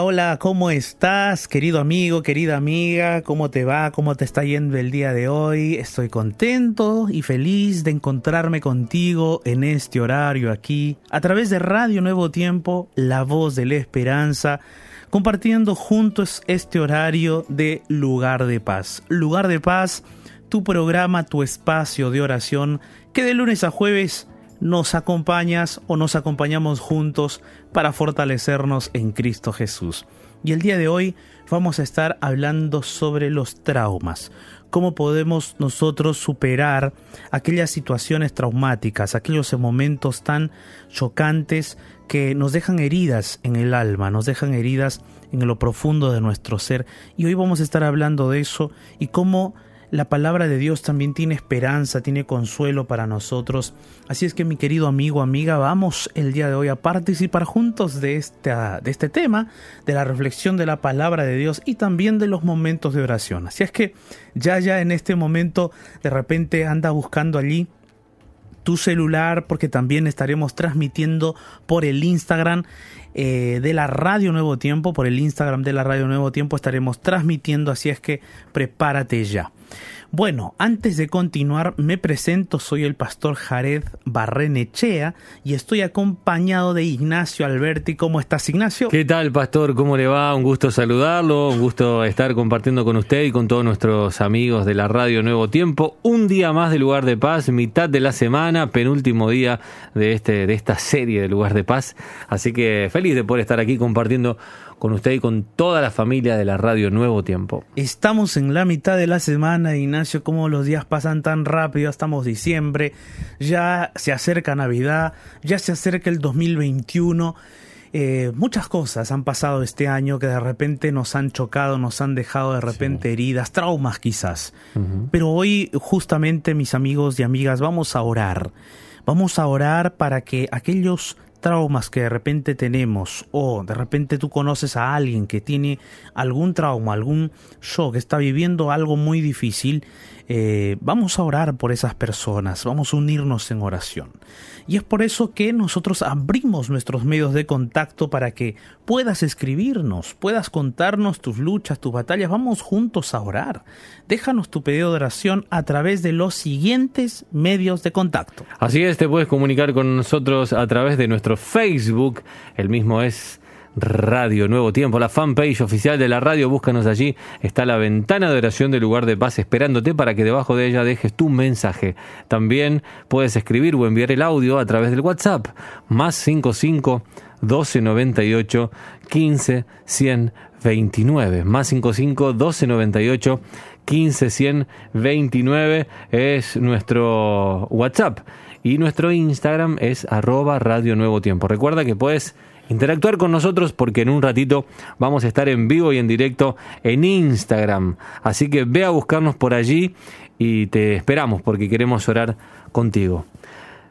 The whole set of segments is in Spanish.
Hola, ¿cómo estás, querido amigo, querida amiga? ¿Cómo te va? ¿Cómo te está yendo el día de hoy? Estoy contento y feliz de encontrarme contigo en este horario aquí, a través de Radio Nuevo Tiempo, la voz de la esperanza, compartiendo juntos este horario de Lugar de Paz. Lugar de Paz, tu programa, tu espacio de oración, que de lunes a jueves nos acompañas o nos acompañamos juntos para fortalecernos en Cristo Jesús. Y el día de hoy vamos a estar hablando sobre los traumas, cómo podemos nosotros superar aquellas situaciones traumáticas, aquellos momentos tan chocantes que nos dejan heridas en el alma, nos dejan heridas en lo profundo de nuestro ser. Y hoy vamos a estar hablando de eso y cómo la palabra de Dios también tiene esperanza, tiene consuelo para nosotros. Así es que mi querido amigo, amiga, vamos el día de hoy a participar juntos de, esta, de este tema, de la reflexión de la palabra de Dios y también de los momentos de oración. Así es que ya, ya en este momento de repente anda buscando allí tu celular porque también estaremos transmitiendo por el Instagram eh, de la Radio Nuevo Tiempo, por el Instagram de la Radio Nuevo Tiempo estaremos transmitiendo, así es que prepárate ya. Bueno, antes de continuar, me presento, soy el pastor Jared Barrenechea y estoy acompañado de Ignacio Alberti. ¿Cómo estás, Ignacio? ¿Qué tal, pastor? ¿Cómo le va? Un gusto saludarlo, un gusto estar compartiendo con usted y con todos nuestros amigos de la Radio Nuevo Tiempo. Un día más de Lugar de Paz, mitad de la semana, penúltimo día de, este, de esta serie de Lugar de Paz. Así que feliz de poder estar aquí compartiendo con usted y con toda la familia de la radio Nuevo Tiempo. Estamos en la mitad de la semana, Ignacio, como los días pasan tan rápido, estamos diciembre, ya se acerca Navidad, ya se acerca el 2021. Eh, muchas cosas han pasado este año que de repente nos han chocado, nos han dejado de repente heridas, traumas quizás. Pero hoy justamente mis amigos y amigas vamos a orar. Vamos a orar para que aquellos traumas que de repente tenemos o de repente tú conoces a alguien que tiene algún trauma, algún shock, está viviendo algo muy difícil, eh, vamos a orar por esas personas, vamos a unirnos en oración. Y es por eso que nosotros abrimos nuestros medios de contacto para que puedas escribirnos, puedas contarnos tus luchas, tus batallas, vamos juntos a orar. Déjanos tu pedido de oración a través de los siguientes medios de contacto. Así es, te puedes comunicar con nosotros a través de nuestro Facebook, el mismo es Radio Nuevo Tiempo, la fanpage oficial de la radio, búscanos allí, está la ventana de oración del lugar de paz esperándote para que debajo de ella dejes tu mensaje. También puedes escribir o enviar el audio a través del WhatsApp, más 55 1298 15 129, más 55 1298 15 129 es nuestro WhatsApp. Y nuestro Instagram es arroba Radio Nuevo Tiempo. Recuerda que puedes interactuar con nosotros porque en un ratito vamos a estar en vivo y en directo en Instagram. Así que ve a buscarnos por allí y te esperamos porque queremos orar contigo.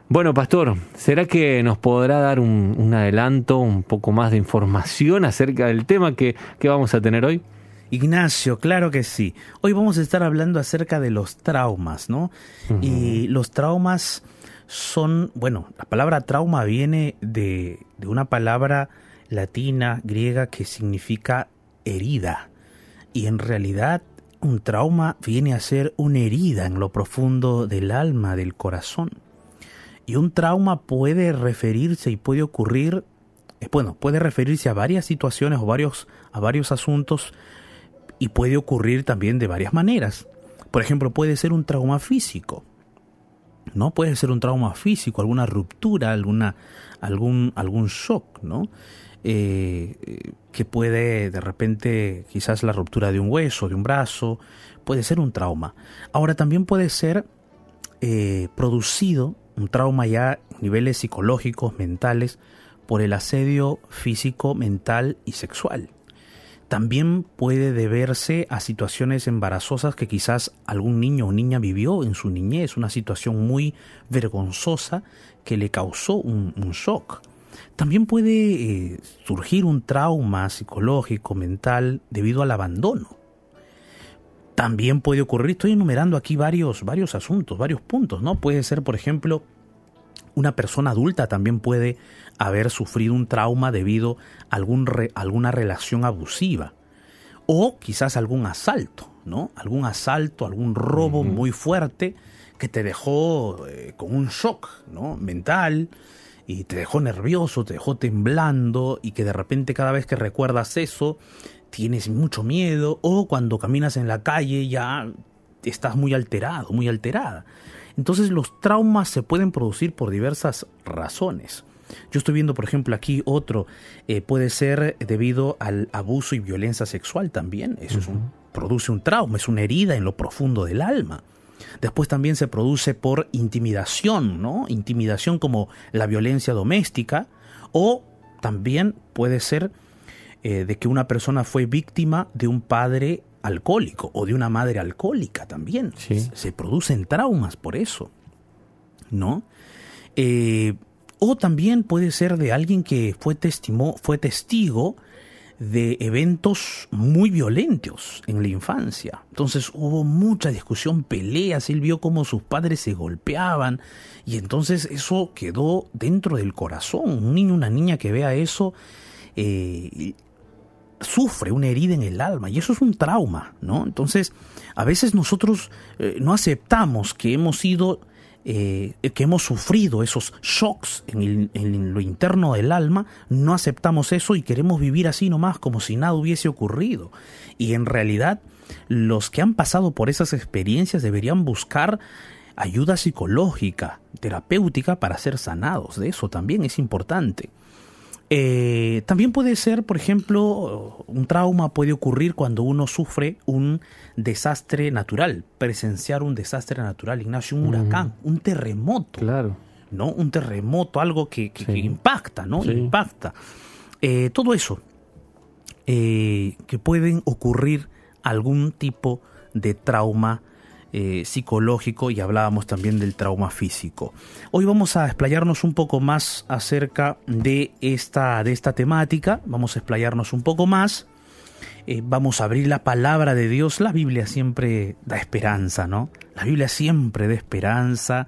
Bueno, pastor, ¿será que nos podrá dar un, adelanto, un poco más de información acerca del tema que, vamos a tener hoy? Ignacio, claro que sí. Hoy vamos a estar hablando acerca de los traumas, ¿no? Y los traumas son, bueno, la palabra trauma viene de, de una palabra latina, griega, que significa herida. Y en realidad un trauma viene a ser una herida en lo profundo del alma, del corazón. Y un trauma puede referirse y puede ocurrir, eh, bueno, puede referirse a varias situaciones o varios, a varios asuntos y puede ocurrir también de varias maneras. Por ejemplo, puede ser un trauma físico. ¿No? Puede ser un trauma físico, alguna ruptura, alguna, algún, algún shock, ¿no? Eh, que puede de repente, quizás la ruptura de un hueso, de un brazo, puede ser un trauma. Ahora también puede ser eh, producido un trauma ya a niveles psicológicos, mentales, por el asedio físico, mental y sexual también puede deberse a situaciones embarazosas que quizás algún niño o niña vivió en su niñez, una situación muy vergonzosa que le causó un, shock. También puede eh, surgir un trauma psicológico, mental, debido al abandono. También puede ocurrir, estoy enumerando aquí varios, varios asuntos, varios puntos, ¿no? Puede ser, por ejemplo, una persona adulta también puede haber sufrido un trauma debido a algún alguna relación abusiva o quizás algún asalto, ¿no? Algún asalto, algún robo muy fuerte que te dejó eh, con un shock, ¿no? Mental y te dejó nervioso, te dejó temblando y que de repente cada vez que recuerdas eso tienes mucho miedo o cuando caminas en la calle ya estás muy alterado, muy alterada. Entonces los traumas se pueden producir por diversas razones. Yo estoy viendo, por ejemplo, aquí otro, eh, puede ser debido al abuso y violencia sexual también. Eso es un, produce un trauma, es una herida en lo profundo del alma. Después también se produce por intimidación, ¿no? Intimidación como la violencia doméstica o también puede ser eh, de que una persona fue víctima de un padre alcohólico o de una madre alcohólica también. Se producen traumas por eso, ¿no? Eh, o también puede ser de alguien que fue, fue testigo de eventos muy violentos en la infancia. Entonces hubo mucha discusión, peleas, él vio cómo sus padres se golpeaban y entonces eso quedó dentro del corazón. Un niño, una niña que vea eso, eh, sufre una herida en el alma y eso es un trauma, ¿no? Entonces, a veces nosotros eh, no aceptamos que hemos sido eh, que hemos sufrido esos shocks en, en, lo interno del alma, no aceptamos eso y queremos vivir así nomás como si nada hubiese ocurrido. Y en realidad, los que han pasado por esas experiencias deberían buscar ayuda psicológica, terapéutica para ser sanados. De eso también es importante. Eh, también puede ser, por ejemplo, un trauma puede ocurrir cuando uno sufre un desastre natural, presenciar un desastre natural, Ignacio, un huracán, un terremoto. Claro. ¿No? Un terremoto, algo que, impacta, ¿no? Impacta. Eh, todo eso, eh, que pueden ocurrir algún tipo de trauma eh, psicológico y hablábamos también del trauma físico. Hoy vamos a explayarnos un poco más acerca de esta, de esta temática, vamos a explayarnos un poco más, eh, vamos a abrir la palabra de Dios, la Biblia siempre da esperanza, ¿no? La Biblia siempre da esperanza,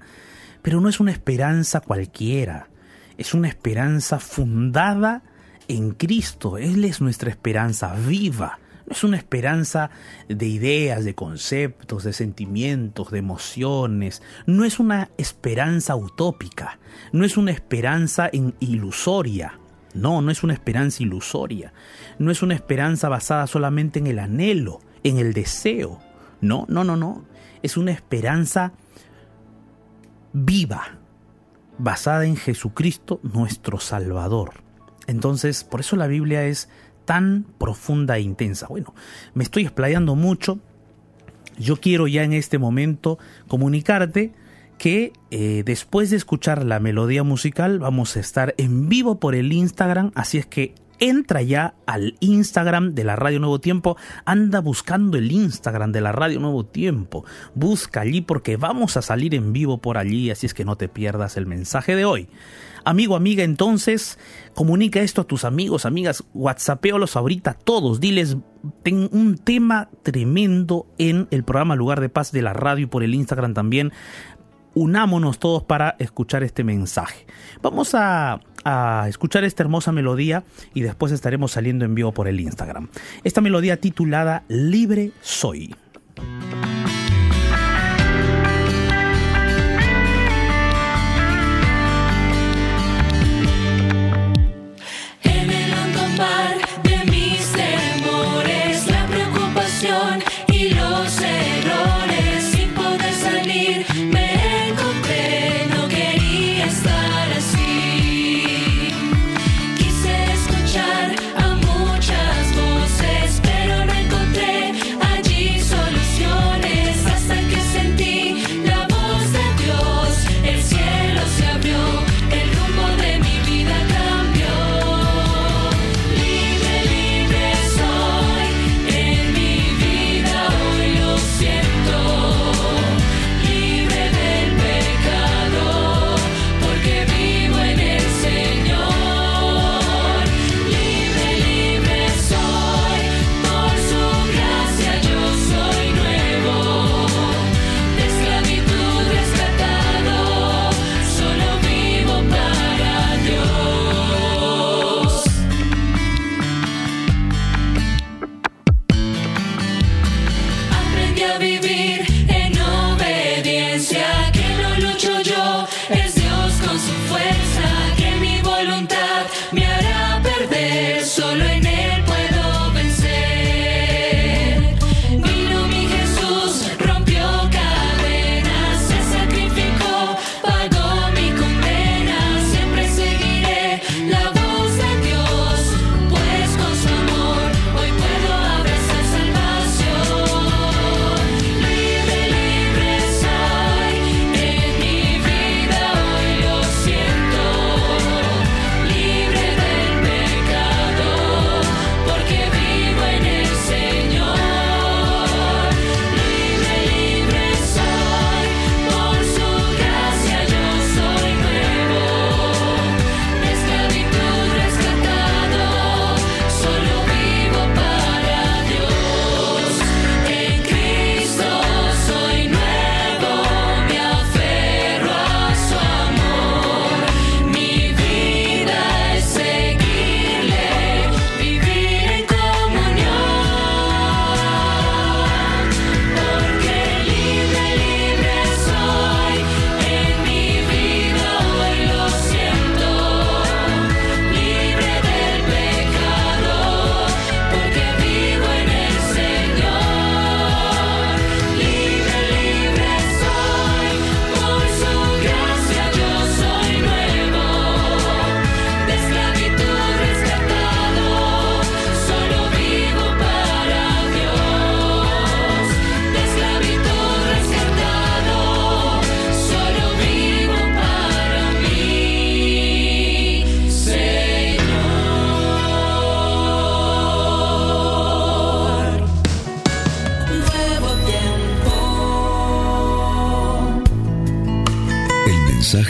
pero no es una esperanza cualquiera, es una esperanza fundada en Cristo, Él es nuestra esperanza viva es una esperanza de ideas, de conceptos, de sentimientos, de emociones. No es una esperanza utópica. No es una esperanza ilusoria. No, no es una esperanza ilusoria. No es una esperanza basada solamente en el anhelo, en el deseo. No, no, no, no. Es una esperanza viva, basada en Jesucristo nuestro Salvador. Entonces, por eso la Biblia es tan profunda e intensa. Bueno, me estoy explayando mucho. Yo quiero ya en este momento comunicarte que eh, después de escuchar la melodía musical vamos a estar en vivo por el Instagram, así es que entra ya al Instagram de la Radio Nuevo Tiempo, anda buscando el Instagram de la Radio Nuevo Tiempo, busca allí porque vamos a salir en vivo por allí, así es que no te pierdas el mensaje de hoy. Amigo, amiga, entonces comunica esto a tus amigos, amigas, whatsappeolos ahorita todos, diles, ten un tema tremendo en el programa Lugar de Paz de la radio y por el Instagram también. Unámonos todos para escuchar este mensaje. Vamos a, a escuchar esta hermosa melodía y después estaremos saliendo en vivo por el Instagram. Esta melodía titulada Libre Soy.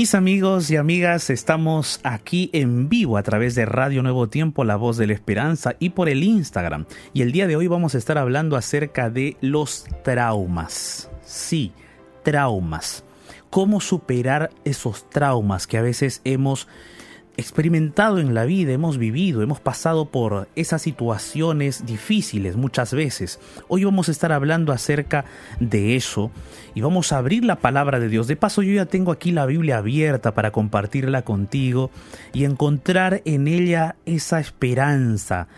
Mis amigos y amigas, estamos aquí en vivo a través de Radio Nuevo Tiempo, La Voz de la Esperanza y por el Instagram. Y el día de hoy vamos a estar hablando acerca de los traumas. Sí, traumas. Cómo superar esos traumas que a veces hemos experimentado en la vida, hemos vivido, hemos pasado por esas situaciones difíciles muchas veces. Hoy vamos a estar hablando acerca de eso y vamos a abrir la palabra de Dios. De paso yo ya tengo aquí la Biblia abierta para compartirla contigo y encontrar en ella esa esperanza,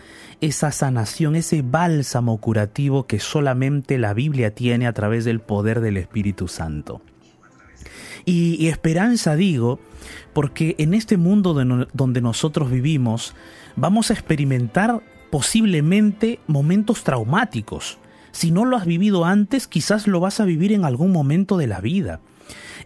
esa sanación, ese bálsamo curativo que solamente la Biblia tiene a través del poder del Espíritu Santo. Y, esperanza digo, porque en este mundo donde nosotros vivimos vamos a experimentar posiblemente momentos traumáticos. Si no lo has vivido antes, quizás lo vas a vivir en algún momento de la vida.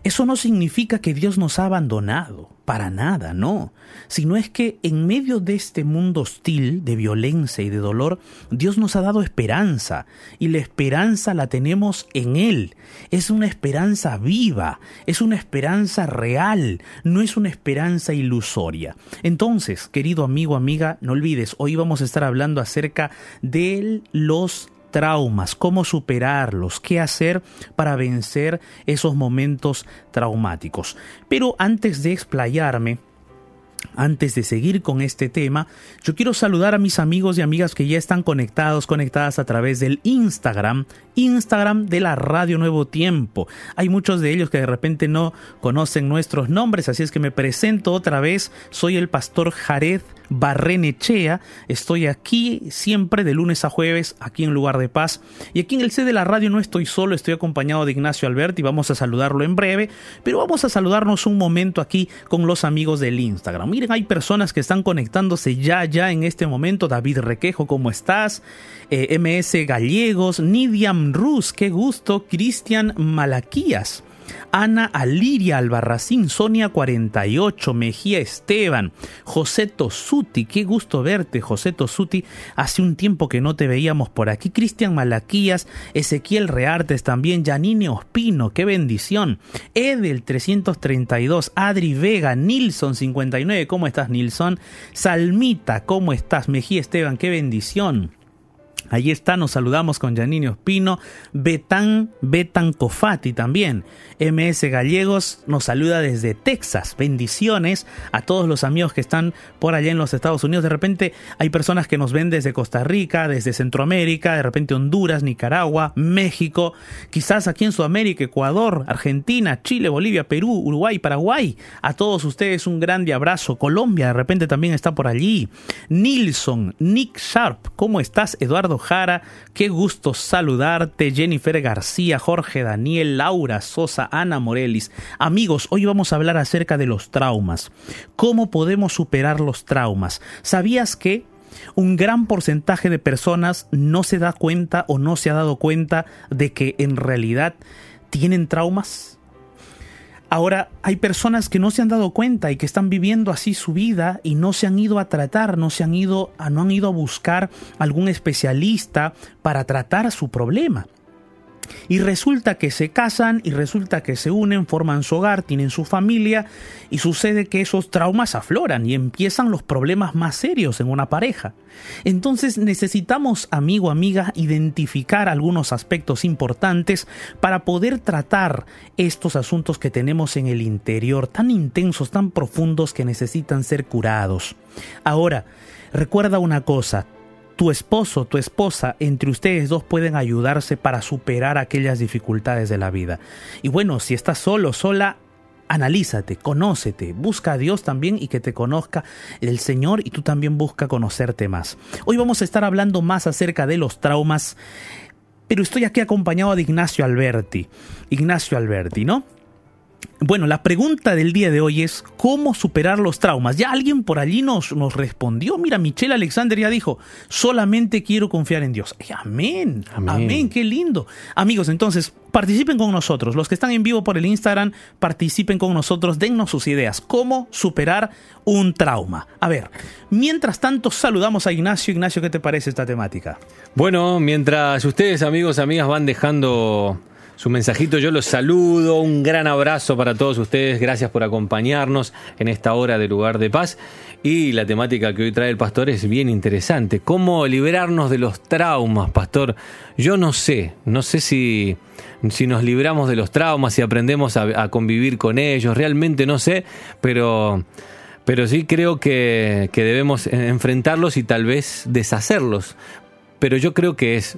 Eso no significa que Dios nos ha abandonado, para nada, no, sino es que en medio de este mundo hostil de violencia y de dolor, Dios nos ha dado esperanza, y la esperanza la tenemos en Él. Es una esperanza viva, es una esperanza real, no es una esperanza ilusoria. Entonces, querido amigo, amiga, no olvides, hoy vamos a estar hablando acerca de los traumas, cómo superarlos, qué hacer para vencer esos momentos traumáticos. Pero antes de explayarme, antes de seguir con este tema, yo quiero saludar a mis amigos y amigas que ya están conectados, conectadas a través del Instagram, Instagram de la Radio Nuevo Tiempo. Hay muchos de ellos que de repente no conocen nuestros nombres, así es que me presento otra vez. Soy el pastor Jared Barrenechea. Estoy aquí siempre de lunes a jueves, aquí en Lugar de Paz. Y aquí en el C de la radio no estoy solo, estoy acompañado de Ignacio Alberti. Vamos a saludarlo en breve, pero vamos a saludarnos un momento aquí con los amigos del Instagram. Miren, hay personas que están conectándose ya, ya en este momento. David Requejo, ¿cómo estás? Eh, MS Gallegos, Nidiam Rus, qué gusto. Cristian Malaquías. Ana Aliria Albarracín, Sonia 48, Mejía Esteban, José Tosuti, qué gusto verte, José Tosuti, hace un tiempo que no te veíamos por aquí, Cristian Malaquías, Ezequiel Reartes también, Janine Ospino, qué bendición, Edel 332, Adri Vega, Nilson 59, ¿cómo estás Nilson? Salmita, ¿cómo estás? Mejía Esteban, qué bendición. Allí está, nos saludamos con Janine Ospino, Betán, Betan Cofati también. MS Gallegos nos saluda desde Texas. Bendiciones a todos los amigos que están por allá en los Estados Unidos. De repente hay personas que nos ven desde Costa Rica, desde Centroamérica, de repente Honduras, Nicaragua, México, quizás aquí en Sudamérica, Ecuador, Argentina, Chile, Bolivia, Perú, Uruguay, Paraguay. A todos ustedes un grande abrazo. Colombia de repente también está por allí. Nilson, Nick Sharp, ¿cómo estás? Eduardo Jara, qué gusto saludarte. Jennifer García, Jorge Daniel, Laura Sosa, Ana Morelis. Amigos, hoy vamos a hablar acerca de los traumas. ¿Cómo podemos superar los traumas? ¿Sabías que un gran porcentaje de personas no se da cuenta o no se ha dado cuenta de que en realidad tienen traumas? Ahora, hay personas que no se han dado cuenta y que están viviendo así su vida y no se han ido a tratar, no se han ido no han ido a buscar algún especialista para tratar su problema. Y resulta que se casan y resulta que se unen, forman su hogar, tienen su familia y sucede que esos traumas afloran y empiezan los problemas más serios en una pareja. Entonces necesitamos, amigo, amiga, identificar algunos aspectos importantes para poder tratar estos asuntos que tenemos en el interior, tan intensos, tan profundos que necesitan ser curados. Ahora, recuerda una cosa, tu esposo, tu esposa, entre ustedes dos pueden ayudarse para superar aquellas dificultades de la vida. Y bueno, si estás solo, sola, analízate, conócete, busca a Dios también y que te conozca el Señor y tú también busca conocerte más. Hoy vamos a estar hablando más acerca de los traumas, pero estoy aquí acompañado de Ignacio Alberti. Ignacio Alberti, ¿no? Bueno, la pregunta del día de hoy es ¿cómo superar los traumas? Ya alguien por allí nos, nos respondió. Mira, Michelle Alexander ya dijo, solamente quiero confiar en Dios. amén, amén, amén, qué lindo. Amigos, entonces, participen con nosotros. Los que están en vivo por el Instagram, participen con nosotros, dennos sus ideas. ¿Cómo superar un trauma? A ver, mientras tanto, saludamos a Ignacio. Ignacio, ¿qué te parece esta temática? Bueno, mientras ustedes, amigos, amigas, van dejando su mensajito. Yo los saludo, un gran abrazo para todos ustedes, gracias por acompañarnos en esta hora de lugar de paz. Y la temática que hoy trae el pastor es bien interesante, cómo liberarnos de los traumas, pastor. Yo no sé, no sé si, si nos libramos de los traumas, si aprendemos a, a convivir con ellos, realmente no sé, pero... Pero sí creo que, que debemos enfrentarlos y tal vez deshacerlos. Pero yo creo que es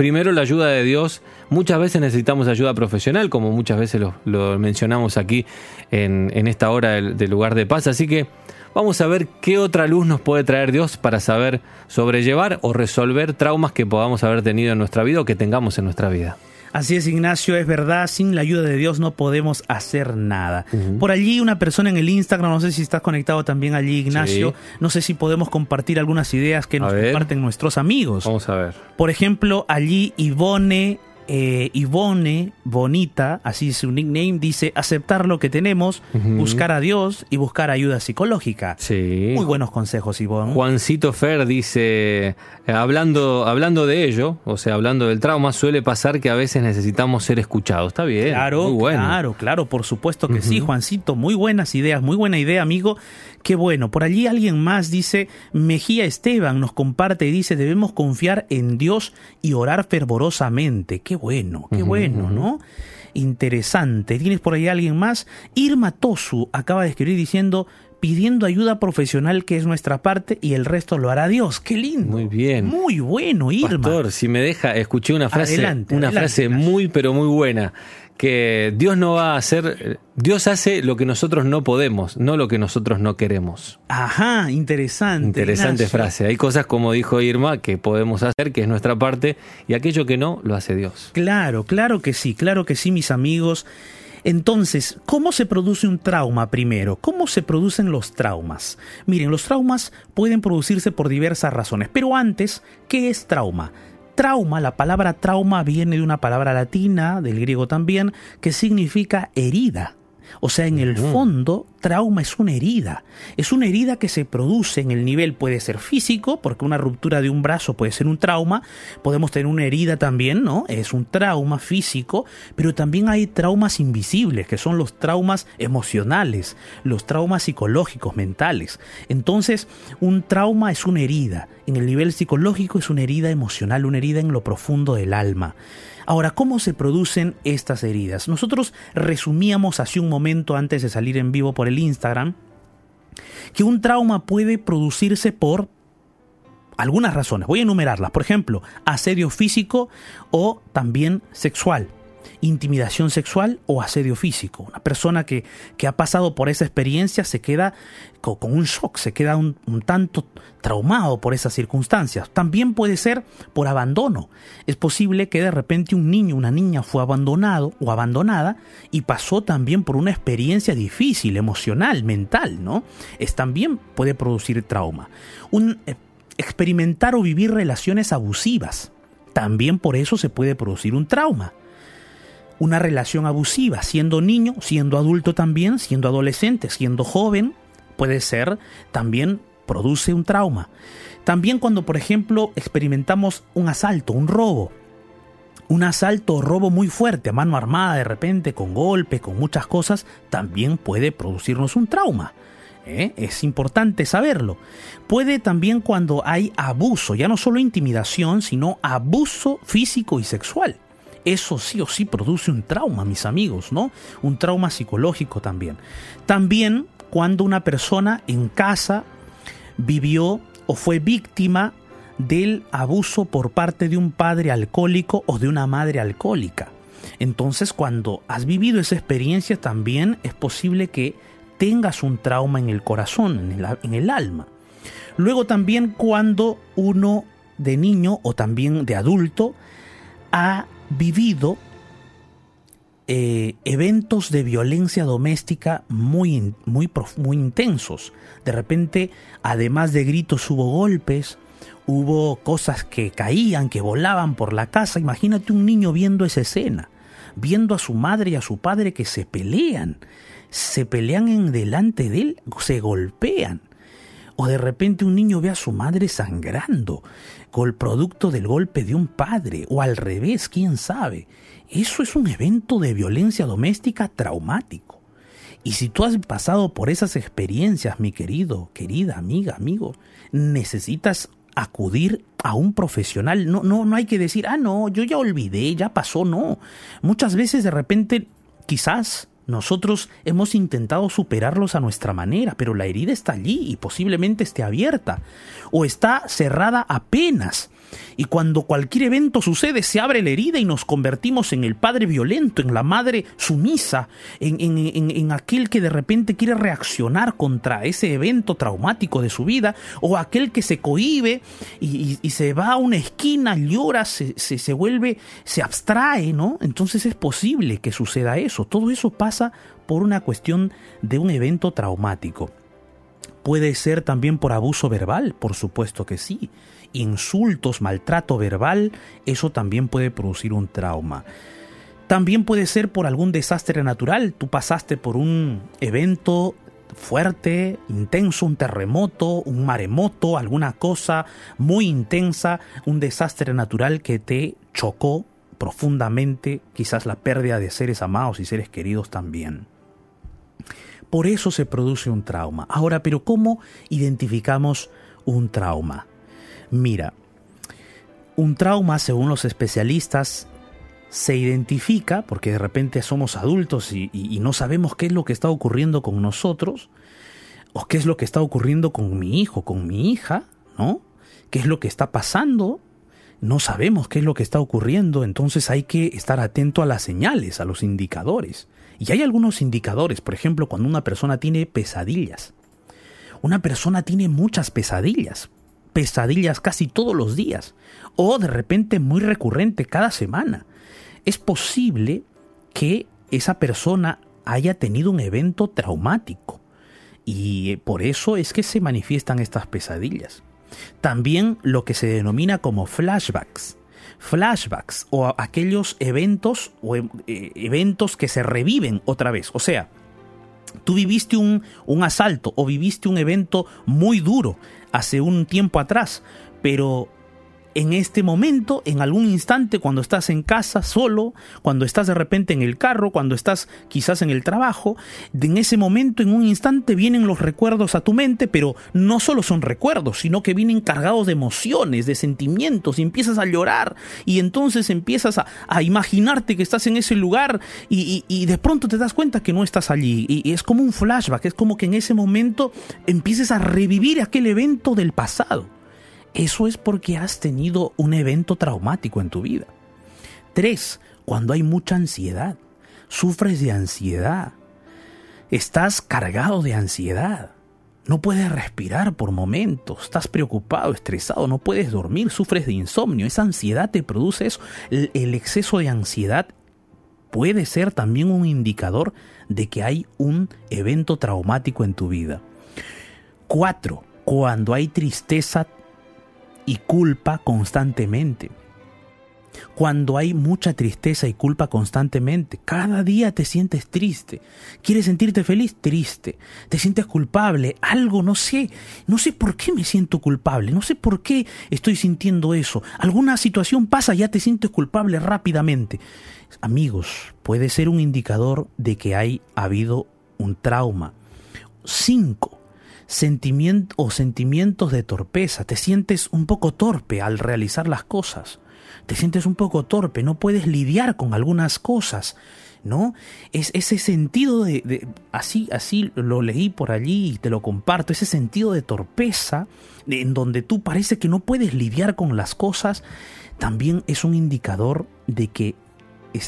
primero la ayuda de Dios. Muchas veces necesitamos ayuda profesional, como muchas veces lo, mencionamos aquí en, esta hora del, lugar de paz. Así que vamos a ver qué otra luz nos puede traer Dios para saber sobrellevar o resolver traumas que podamos haber tenido en nuestra vida o que tengamos en nuestra vida. Así es, Ignacio, es verdad, sin la ayuda de Dios no podemos hacer nada. Por allí una persona en el Instagram, no sé si estás conectado también allí, Ignacio, no sé si podemos compartir algunas ideas que nos comparten nuestros amigos. Vamos a ver. Por ejemplo, allí Ivone eh, Ivone Bonita, así es su nickname, dice aceptar lo que tenemos, buscar a Dios y buscar ayuda psicológica. Sí. Muy buenos consejos, Ivone. Juancito Fer dice, eh, hablando, hablando de ello, o sea, hablando del trauma, suele pasar que a veces necesitamos ser escuchados. Está bien. Claro, muy bueno. claro, claro, por supuesto que sí, Juancito. Muy buenas ideas, muy buena idea, amigo. Qué bueno. Por allí alguien más dice, Mejía Esteban nos comparte y dice, debemos confiar en Dios y orar fervorosamente. Qué bueno, qué bueno, ¿no? Interesante. ¿Tienes por ahí alguien más? Irma Tosu acaba de escribir diciendo, pidiendo ayuda profesional que es nuestra parte y el resto lo hará Dios. Qué lindo. Muy bien. Muy bueno, Irma. Pastor, si me deja, escuché una frase, una frase muy pero muy buena que Dios no va a hacer, Dios hace lo que nosotros no podemos, no lo que nosotros no queremos. Ajá, interesante. Interesante frase. Hay cosas como dijo Irma que podemos hacer, que es nuestra parte, y aquello que no, lo hace Dios. Claro, claro que sí, claro que sí, mis amigos. Entonces, ¿cómo se produce un trauma primero? ¿Cómo se producen los traumas? Miren, los traumas pueden producirse por diversas razones, pero antes, ¿qué es trauma? Trauma, la palabra trauma viene de una palabra latina, del griego también, que significa herida. O sea, en el fondo, trauma es una herida. Es una herida que se produce en el nivel, puede ser físico, porque una ruptura de un brazo puede ser un trauma. Podemos tener una herida también, ¿no? Es un trauma físico, pero también hay traumas invisibles, que son los traumas emocionales, los traumas psicológicos, mentales. Entonces, un trauma es una herida. En el nivel psicológico es una herida emocional, una herida en lo profundo del alma. Ahora, ¿cómo se producen estas heridas? Nosotros resumíamos hace un momento antes de salir en vivo por el Instagram que un trauma puede producirse por algunas razones. Voy a enumerarlas. Por ejemplo, asedio físico o también sexual intimidación sexual o asedio físico. Una persona que, que ha pasado por esa experiencia se queda con, un shock, se queda un, tanto traumado por esas circunstancias. También puede ser por abandono. Es posible que de repente un niño, una niña fue abandonado o abandonada y pasó también por una experiencia difícil, emocional, mental, ¿no? Es también puede producir trauma. Eh, experimentar o vivir relaciones abusivas. También por eso se puede producir un trauma una relación abusiva, siendo niño, siendo adulto también, siendo adolescente, siendo joven, puede ser, también produce un trauma. También cuando, por ejemplo, experimentamos un asalto, un robo, Un asalto o robo muy fuerte a mano armada de repente, con golpes, con muchas cosas, también puede producirnos un trauma. ¿eh? Es importante saberlo. Puede también cuando hay abuso, ya no solo intimidación, sino abuso físico y sexual. Eso sí o sí produce un trauma, mis amigos, ¿no? Un trauma psicológico también. También cuando una persona en casa vivió o fue víctima del abuso por parte de un padre alcohólico o de una madre alcohólica. Entonces, cuando has vivido esa experiencia, también es posible que tengas un trauma en el corazón, en el, alma. Luego también cuando uno de niño o también de adulto ha vivido eh, eventos de violencia doméstica muy, muy, muy intensos. De repente, además de gritos, hubo golpes, hubo cosas que caían, que volaban por la casa. Imagínate un niño viendo esa escena, viendo a su madre y a su padre que se pelean se pelean en delante de él, se golpean. O de repente un niño ve a su madre sangrando, con el producto del golpe de un padre, o al revés, quién sabe. Eso es un evento de violencia doméstica traumático. Y si tú has pasado por esas experiencias, mi querido, querida amiga, amigo, necesitas acudir a un profesional. No, no, no hay que decir, ah, no, yo ya olvidé, ya pasó, no. Muchas veces de repente, quizás nosotros hemos intentado superarlos a nuestra manera, pero la herida está allí y posiblemente esté abierta o está cerrada apenas. Y cuando cualquier evento sucede, se abre la herida y nos convertimos en el padre violento, en la madre sumisa, en, aquel que de repente quiere reaccionar contra ese evento traumático de su vida, o aquel que se cohíbe y, se va a una esquina, llora, se, se vuelve, se abstrae, ¿no? Entonces es posible que suceda eso. Todo eso pasa por una cuestión de un evento traumático. Puede ser también por abuso verbal, por supuesto que sí insultos, maltrato verbal, eso también puede producir un trauma. También puede ser por algún desastre natural. Tú pasaste por un evento fuerte, intenso, un terremoto, un maremoto, alguna cosa muy intensa, un desastre natural que te chocó profundamente, quizás la pérdida de seres amados y seres queridos también. Por eso se produce un trauma. Ahora, pero ¿cómo identificamos un trauma? Mira, un trauma, según los especialistas, se identifica, porque de repente somos adultos y, no sabemos qué es lo que está ocurriendo con nosotros, o qué es lo que está ocurriendo con mi hijo, con mi hija, ¿no? ¿Qué es lo que está pasando? No sabemos qué es lo que está ocurriendo, entonces hay que estar atento a las señales, a los indicadores. Y hay algunos indicadores, por ejemplo, cuando una persona tiene pesadillas. Una persona tiene muchas pesadillas pesadillas casi todos los días o de repente muy recurrente cada semana. Es posible que esa persona haya tenido un evento traumático y por eso es que se manifiestan estas pesadillas. También lo que se denomina como flashbacks. Flashbacks o aquellos eventos o eh, eventos que se reviven otra vez. O sea, tú viviste un, un asalto o viviste un evento muy duro hace un tiempo atrás, pero en este momento, en algún instante, cuando estás en casa solo, cuando estás de repente en el carro, cuando estás quizás en el trabajo, en ese momento, en un instante, vienen los recuerdos a tu mente, pero no solo son recuerdos, sino que vienen cargados de emociones, de sentimientos, y empiezas a llorar, y entonces empiezas a, imaginarte que estás en ese lugar, y, de pronto te das cuenta que no estás allí, y es como un flashback, es como que en ese momento empieces a revivir aquel evento del pasado. Eso es porque has tenido un evento traumático en tu vida. Tres, cuando hay mucha ansiedad. Sufres de ansiedad. Estás cargado de ansiedad. No puedes respirar por momentos, estás preocupado, estresado, no puedes dormir, sufres de insomnio, esa ansiedad te produce eso. El, exceso de ansiedad puede ser también un indicador de que hay un evento traumático en tu vida. Cuatro, cuando hay tristeza y culpa constantemente. Cuando hay mucha tristeza y culpa constantemente, cada día te sientes triste. ¿Quieres sentirte feliz? Triste. ¿Te sientes culpable? Algo, no sé. No sé por qué me siento culpable. No sé por qué estoy sintiendo eso. Alguna situación pasa y ya te sientes culpable rápidamente. Amigos, puede ser un indicador de que hay ha habido un trauma. 5 sentimientos o sentimientos de torpeza, te sientes un poco torpe al realizar las cosas, te sientes un poco torpe, no puedes lidiar con algunas cosas, ¿no? Es ese sentido de, así, así lo leí por allí y te lo comparto, ese sentido de torpeza en donde tú parece que no puedes lidiar con las cosas, también es un indicador de que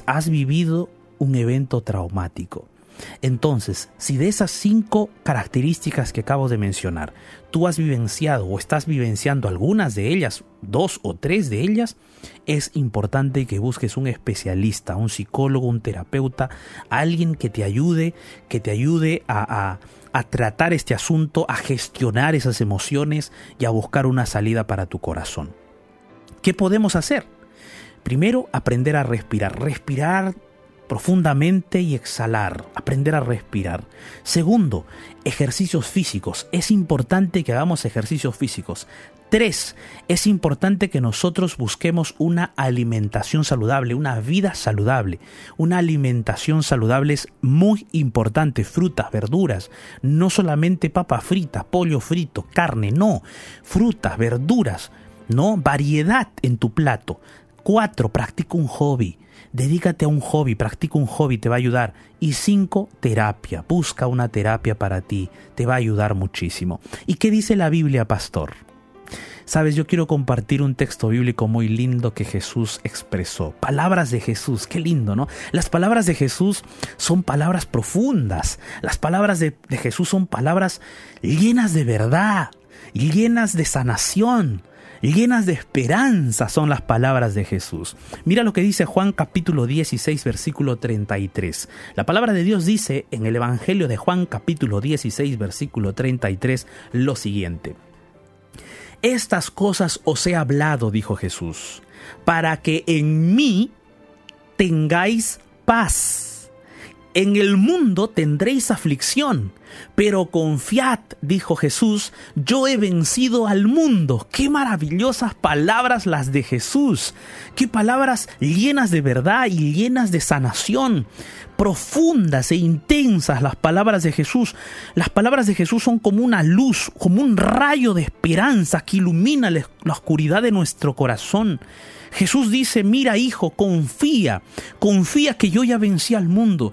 has vivido un evento traumático. Entonces, si de esas cinco características que acabo de mencionar, tú has vivenciado o estás vivenciando algunas de ellas, dos o tres de ellas, es importante que busques un especialista, un psicólogo, un terapeuta, alguien que te ayude, que te ayude a, a tratar este asunto, a gestionar esas emociones y a buscar una salida para tu corazón. ¿Qué podemos hacer? Primero, aprender a respirar. Respirar profundamente y exhalar, aprender a respirar. Segundo, ejercicios físicos. Es importante que hagamos ejercicios físicos. Tres, es importante que nosotros busquemos una alimentación saludable, una vida saludable. Una alimentación saludable es muy importante. Frutas, verduras, no solamente papa frita, pollo frito, carne, no. Frutas, verduras, no. Variedad en tu plato. Cuatro, practica un hobby. Dedícate a un hobby, practica un hobby, te va a ayudar. Y cinco, terapia. Busca una terapia para ti, te va a ayudar muchísimo. ¿Y qué dice la Biblia, pastor? Sabes, yo quiero compartir un texto bíblico muy lindo que Jesús expresó. Palabras de Jesús, qué lindo, ¿no? Las palabras de Jesús son palabras profundas. Las palabras de, de Jesús son palabras llenas de verdad, llenas de sanación, llenas de esperanza son las palabras de Jesús. Mira lo que dice Juan capítulo 16 versículo 33. La palabra de Dios dice en el Evangelio de Juan capítulo 16 versículo 33 lo siguiente. Estas cosas os he hablado, dijo Jesús, para que en mí tengáis paz. En el mundo tendréis aflicción, pero confiad, dijo Jesús, yo he vencido al mundo. Qué maravillosas palabras las de Jesús. Qué palabras llenas de verdad y llenas de sanación. Profundas e intensas las palabras de Jesús. Las palabras de Jesús son como una luz, como un rayo de esperanza que ilumina la oscuridad de nuestro corazón. Jesús dice, mira hijo, confía, confía que yo ya vencí al mundo.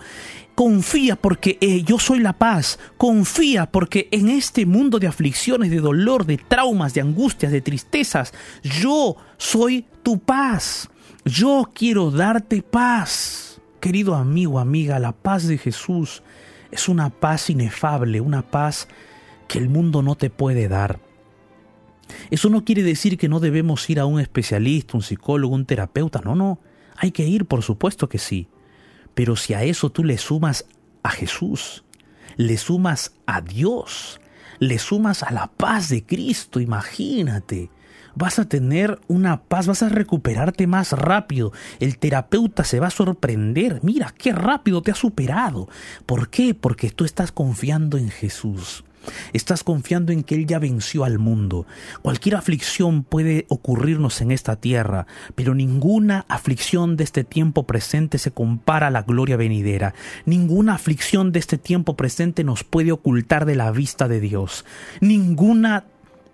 Confía porque eh, yo soy la paz. Confía porque en este mundo de aflicciones, de dolor, de traumas, de angustias, de tristezas, yo soy tu paz. Yo quiero darte paz. Querido amigo, amiga, la paz de Jesús es una paz inefable, una paz que el mundo no te puede dar. Eso no quiere decir que no debemos ir a un especialista, un psicólogo, un terapeuta. No, no. Hay que ir, por supuesto que sí. Pero si a eso tú le sumas a Jesús, le sumas a Dios, le sumas a la paz de Cristo, imagínate. Vas a tener una paz, vas a recuperarte más rápido. El terapeuta se va a sorprender. Mira, qué rápido te ha superado. ¿Por qué? Porque tú estás confiando en Jesús. Estás confiando en que Él ya venció al mundo. Cualquier aflicción puede ocurrirnos en esta tierra, pero ninguna aflicción de este tiempo presente se compara a la gloria venidera. Ninguna aflicción de este tiempo presente nos puede ocultar de la vista de Dios. Ninguna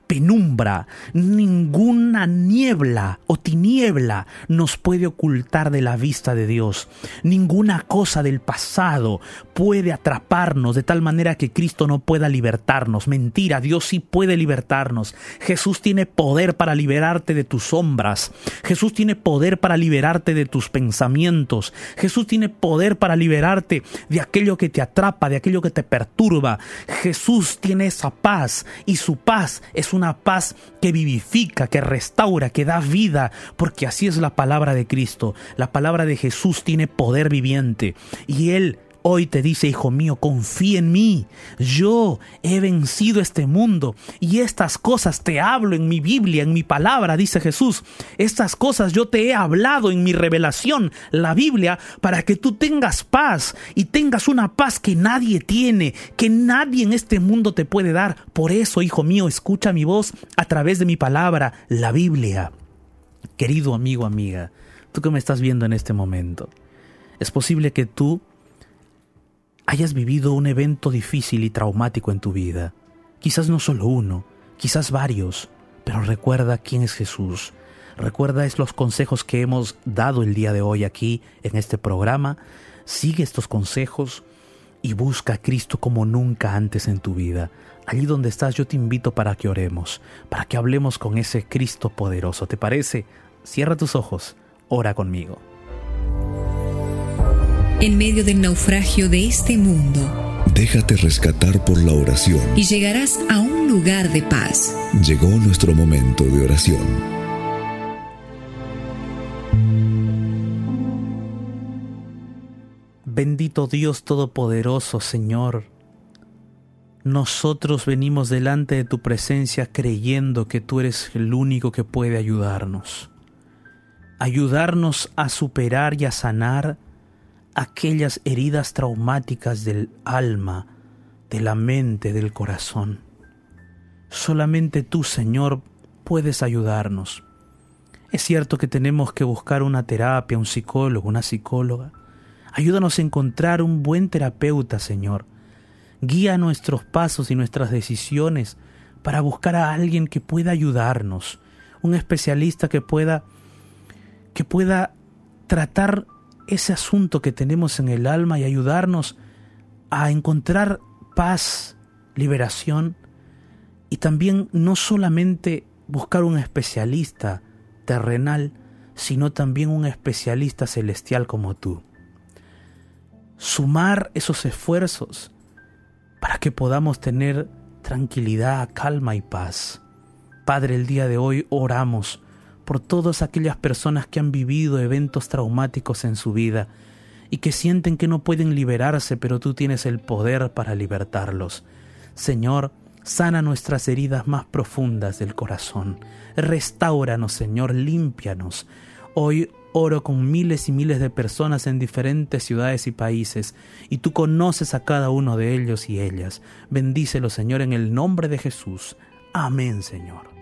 penumbra, ninguna niebla o tiniebla nos puede ocultar de la vista de Dios. Ninguna cosa del pasado puede atraparnos de tal manera que Cristo no pueda libertarnos. Mentira, Dios sí puede libertarnos. Jesús tiene poder para liberarte de tus sombras. Jesús tiene poder para liberarte de tus pensamientos. Jesús tiene poder para liberarte de aquello que te atrapa, de aquello que te perturba. Jesús tiene esa paz y su paz es una paz que vivifica, que restaura, que da vida, porque así es la palabra de Cristo. La palabra de Jesús tiene poder viviente y Él Hoy te dice, hijo mío, confía en mí. Yo he vencido este mundo y estas cosas te hablo en mi Biblia, en mi palabra, dice Jesús. Estas cosas yo te he hablado en mi revelación, la Biblia, para que tú tengas paz y tengas una paz que nadie tiene, que nadie en este mundo te puede dar. Por eso, hijo mío, escucha mi voz a través de mi palabra, la Biblia. Querido amigo, amiga, tú que me estás viendo en este momento, es posible que tú hayas vivido un evento difícil y traumático en tu vida. Quizás no solo uno, quizás varios, pero recuerda quién es Jesús. Recuerda es los consejos que hemos dado el día de hoy aquí en este programa. Sigue estos consejos y busca a Cristo como nunca antes en tu vida. Allí donde estás yo te invito para que oremos, para que hablemos con ese Cristo poderoso. ¿Te parece? Cierra tus ojos, ora conmigo. En medio del naufragio de este mundo, déjate rescatar por la oración y llegarás a un lugar de paz. Llegó nuestro momento de oración. Bendito Dios Todopoderoso, Señor. Nosotros venimos delante de tu presencia creyendo que tú eres el único que puede ayudarnos. Ayudarnos a superar y a sanar aquellas heridas traumáticas del alma, de la mente, del corazón. Solamente tú, Señor, puedes ayudarnos. Es cierto que tenemos que buscar una terapia, un psicólogo, una psicóloga. Ayúdanos a encontrar un buen terapeuta, Señor. Guía nuestros pasos y nuestras decisiones para buscar a alguien que pueda ayudarnos, un especialista que pueda que pueda tratar ese asunto que tenemos en el alma y ayudarnos a encontrar paz, liberación y también no solamente buscar un especialista terrenal, sino también un especialista celestial como tú. Sumar esos esfuerzos para que podamos tener tranquilidad, calma y paz. Padre, el día de hoy oramos por todas aquellas personas que han vivido eventos traumáticos en su vida y que sienten que no pueden liberarse, pero tú tienes el poder para libertarlos. Señor, sana nuestras heridas más profundas del corazón. Restauranos, Señor, límpianos. Hoy oro con miles y miles de personas en diferentes ciudades y países, y tú conoces a cada uno de ellos y ellas. Bendícelo, Señor, en el nombre de Jesús. Amén, Señor.